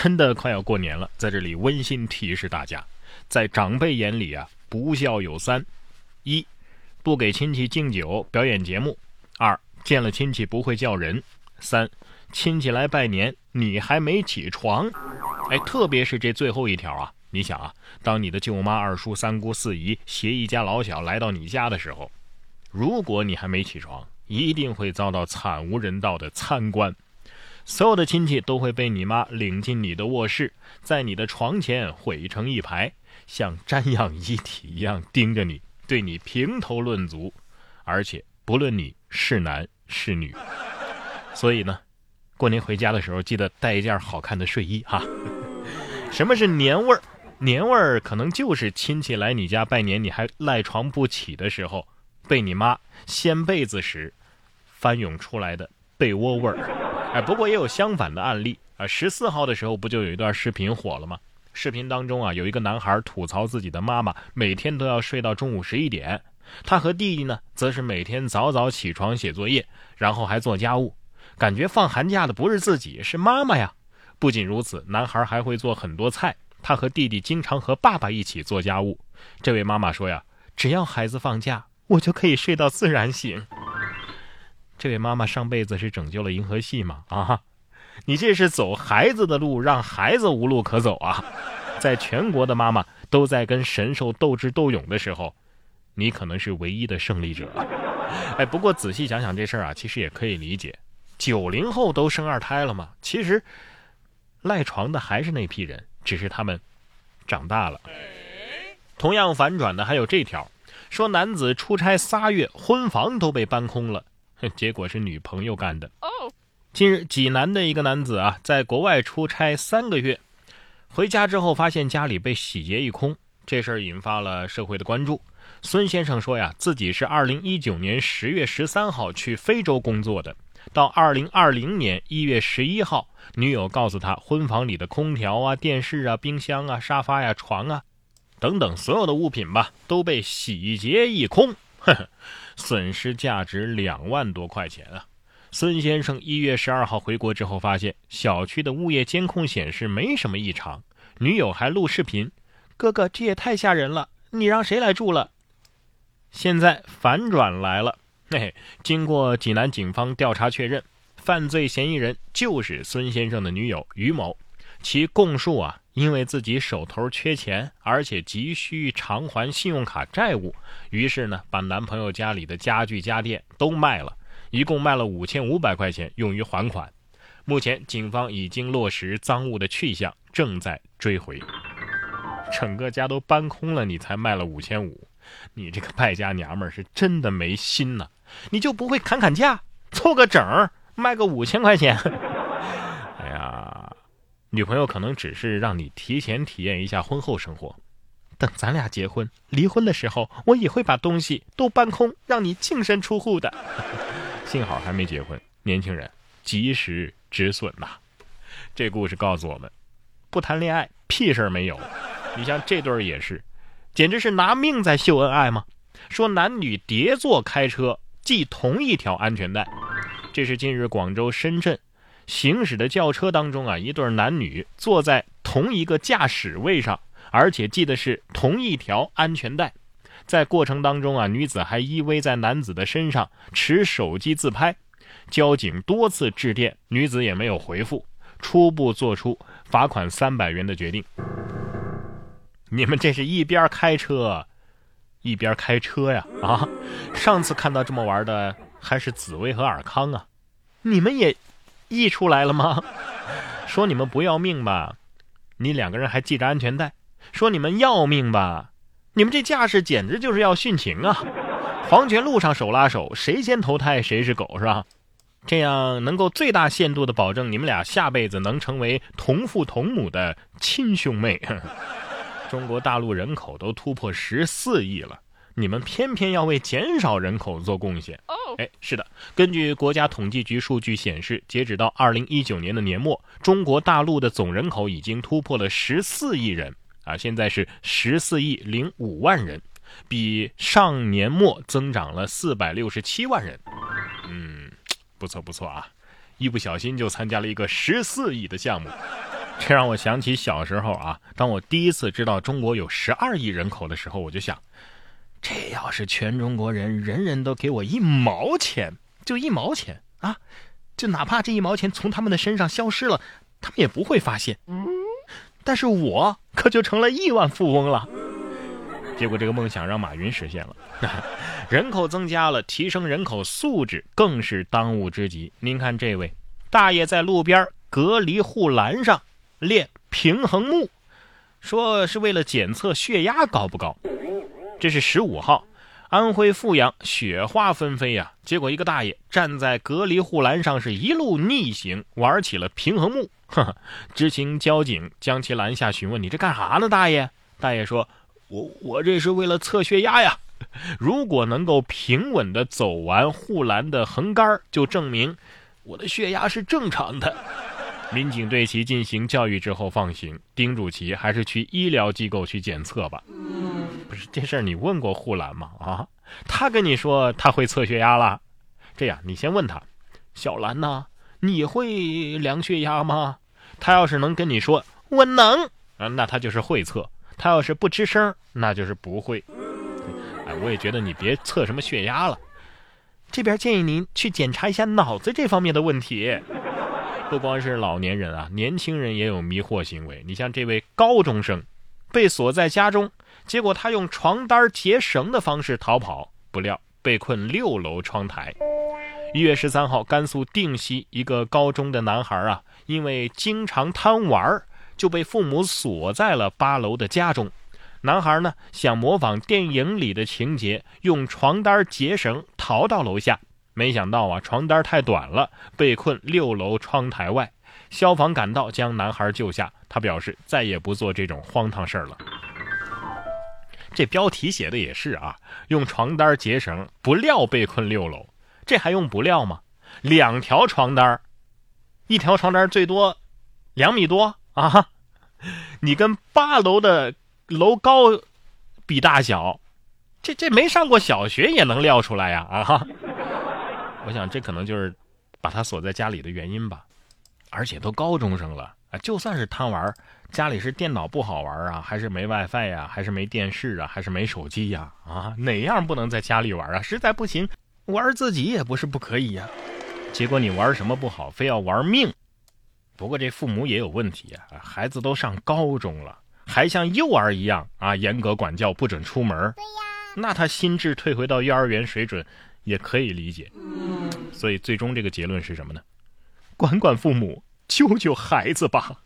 真的快要过年了，在这里温馨提示大家，在长辈眼里啊，不孝有三：一，不给亲戚敬酒、表演节目；二，见了亲戚不会叫人；三，亲戚来拜年，你还没起床。哎，特别是这最后一条啊，你想啊，当你的舅妈、二叔、三姑、四姨携一家老小来到你家的时候，如果你还没起床，一定会遭到惨无人道的参观。所有的亲戚都会被你妈领进你的卧室，在你的床前汇成一排，像瞻仰遗体一样盯着你，对你评头论足，而且不论你是男是女。所以呢，过年回家的时候记得带一件好看的睡衣哈。什么是年味儿？年味儿可能就是亲戚来你家拜年，你还赖床不起的时候，被你妈掀被子时翻涌出来的被窝味儿。哎，不过也有相反的案例啊。十四号的时候，不就有一段视频火了吗？视频当中啊，有一个男孩吐槽自己的妈妈每天都要睡到中午十一点，他和弟弟呢，则是每天早早起床写作业，然后还做家务，感觉放寒假的不是自己，是妈妈呀。不仅如此，男孩还会做很多菜，他和弟弟经常和爸爸一起做家务。这位妈妈说呀，只要孩子放假，我就可以睡到自然醒。这位妈妈上辈子是拯救了银河系吗？啊，你这是走孩子的路，让孩子无路可走啊！在全国的妈妈都在跟神兽斗智斗勇的时候，你可能是唯一的胜利者。哎，不过仔细想想这事儿啊，其实也可以理解。九零后都生二胎了嘛，其实赖床的还是那批人，只是他们长大了。同样反转的还有这条，说男子出差仨月，婚房都被搬空了。结果是女朋友干的。哦近日，济南的一个男子啊，在国外出差三个月，回家之后发现家里被洗劫一空，这事儿引发了社会的关注。孙先生说呀，自己是2019年10月13号去非洲工作的，到2020年1月11号，女友告诉他，婚房里的空调啊、电视啊、冰箱啊、沙发呀、床啊，等等所有的物品吧，都被洗劫一空。损失价值两万多块钱啊！孙先生一月十二号回国之后，发现小区的物业监控显示没什么异常，女友还录视频：“哥哥，这也太吓人了，你让谁来住了？”现在反转来了，嘿，经过济南警方调查确认，犯罪嫌疑人就是孙先生的女友于某，其供述啊。因为自己手头缺钱，而且急需偿还信用卡债务，于是呢，把男朋友家里的家具家电都卖了，一共卖了五千五百块钱用于还款。目前警方已经落实赃物的去向，正在追回。整个家都搬空了，你才卖了五千五，你这个败家娘们儿是真的没心呐！你就不会砍砍价，凑个整儿卖个五千块钱？女朋友可能只是让你提前体验一下婚后生活，等咱俩结婚离婚的时候，我也会把东西都搬空，让你净身出户的。幸好还没结婚，年轻人及时止损呐。这故事告诉我们，不谈恋爱屁事儿没有。你像这对儿也是，简直是拿命在秀恩爱吗？说男女叠坐开车系同一条安全带，这是近日广州、深圳。行驶的轿车当中啊，一对男女坐在同一个驾驶位上，而且系的是同一条安全带。在过程当中啊，女子还依偎在男子的身上，持手机自拍。交警多次致电，女子也没有回复，初步做出罚款三百元的决定。你们这是一边开车，一边开车呀？啊，上次看到这么玩的还是紫薇和尔康啊，你们也。溢出来了吗？说你们不要命吧？你两个人还系着安全带。说你们要命吧？你们这架势简直就是要殉情啊！黄泉路上手拉手，谁先投胎谁是狗是吧？这样能够最大限度的保证你们俩下辈子能成为同父同母的亲兄妹。中国大陆人口都突破十四亿了。你们偏偏要为减少人口做贡献？哎，是的，根据国家统计局数据显示，截止到二零一九年的年末，中国大陆的总人口已经突破了十四亿人啊！现在是十四亿零五万人，比上年末增长了四百六十七万人。嗯，不错不错啊！一不小心就参加了一个十四亿的项目。这让我想起小时候啊，当我第一次知道中国有十二亿人口的时候，我就想，这要是全中国人人人都给我一毛钱，就一毛钱啊，就哪怕这一毛钱从他们的身上消失了，他们也不会发现。但是我可就成了亿万富翁了。结果这个梦想让马云实现了，人口增加了，提升人口素质更是当务之急。您看这位大爷在路边隔离护栏上。练平衡木，说是为了检测血压高不高。这是十五号，安徽阜阳雪花纷飞呀，结果一个大爷站在隔离护栏上，是一路逆行玩起了平衡木。知情交警将其拦下询问：“你这干啥呢，大爷？”大爷说：“我我这是为了测血压呀。如果能够平稳的走完护栏的横杆，就证明我的血压是正常的。”民警对其进行教育之后放行，叮嘱其还是去医疗机构去检测吧。不是这事儿，你问过护栏吗？啊，他跟你说他会测血压了。这样，你先问他，小兰呐，你会量血压吗？他要是能跟你说我能啊，那他就是会测；他要是不吱声，那就是不会。哎，我也觉得你别测什么血压了。这边建议您去检查一下脑子这方面的问题。不光是老年人啊，年轻人也有迷惑行为。你像这位高中生，被锁在家中，结果他用床单结绳的方式逃跑，不料被困六楼窗台。一月十三号，甘肃定西一个高中的男孩啊，因为经常贪玩，就被父母锁在了八楼的家中。男孩呢，想模仿电影里的情节，用床单结绳逃到楼下。没想到啊，床单太短了，被困六楼窗台外。消防赶到，将男孩救下。他表示再也不做这种荒唐事儿了。这标题写的也是啊，用床单结绳，不料被困六楼。这还用不料吗？两条床单，一条床单最多两米多啊！你跟八楼的楼高比大小，这这没上过小学也能料出来呀啊！我想这可能就是把他锁在家里的原因吧，而且都高中生了啊，就算是贪玩，家里是电脑不好玩啊，还是没 WiFi 呀，还是没电视啊，还是没手机呀？啊，哪样不能在家里玩啊？实在不行，玩自己也不是不可以呀。结果你玩什么不好，非要玩命。不过这父母也有问题啊，孩子都上高中了，还像幼儿一样啊，严格管教，不准出门。对呀，那他心智退回到幼儿园水准。也可以理解，所以最终这个结论是什么呢？管管父母，救救孩子吧。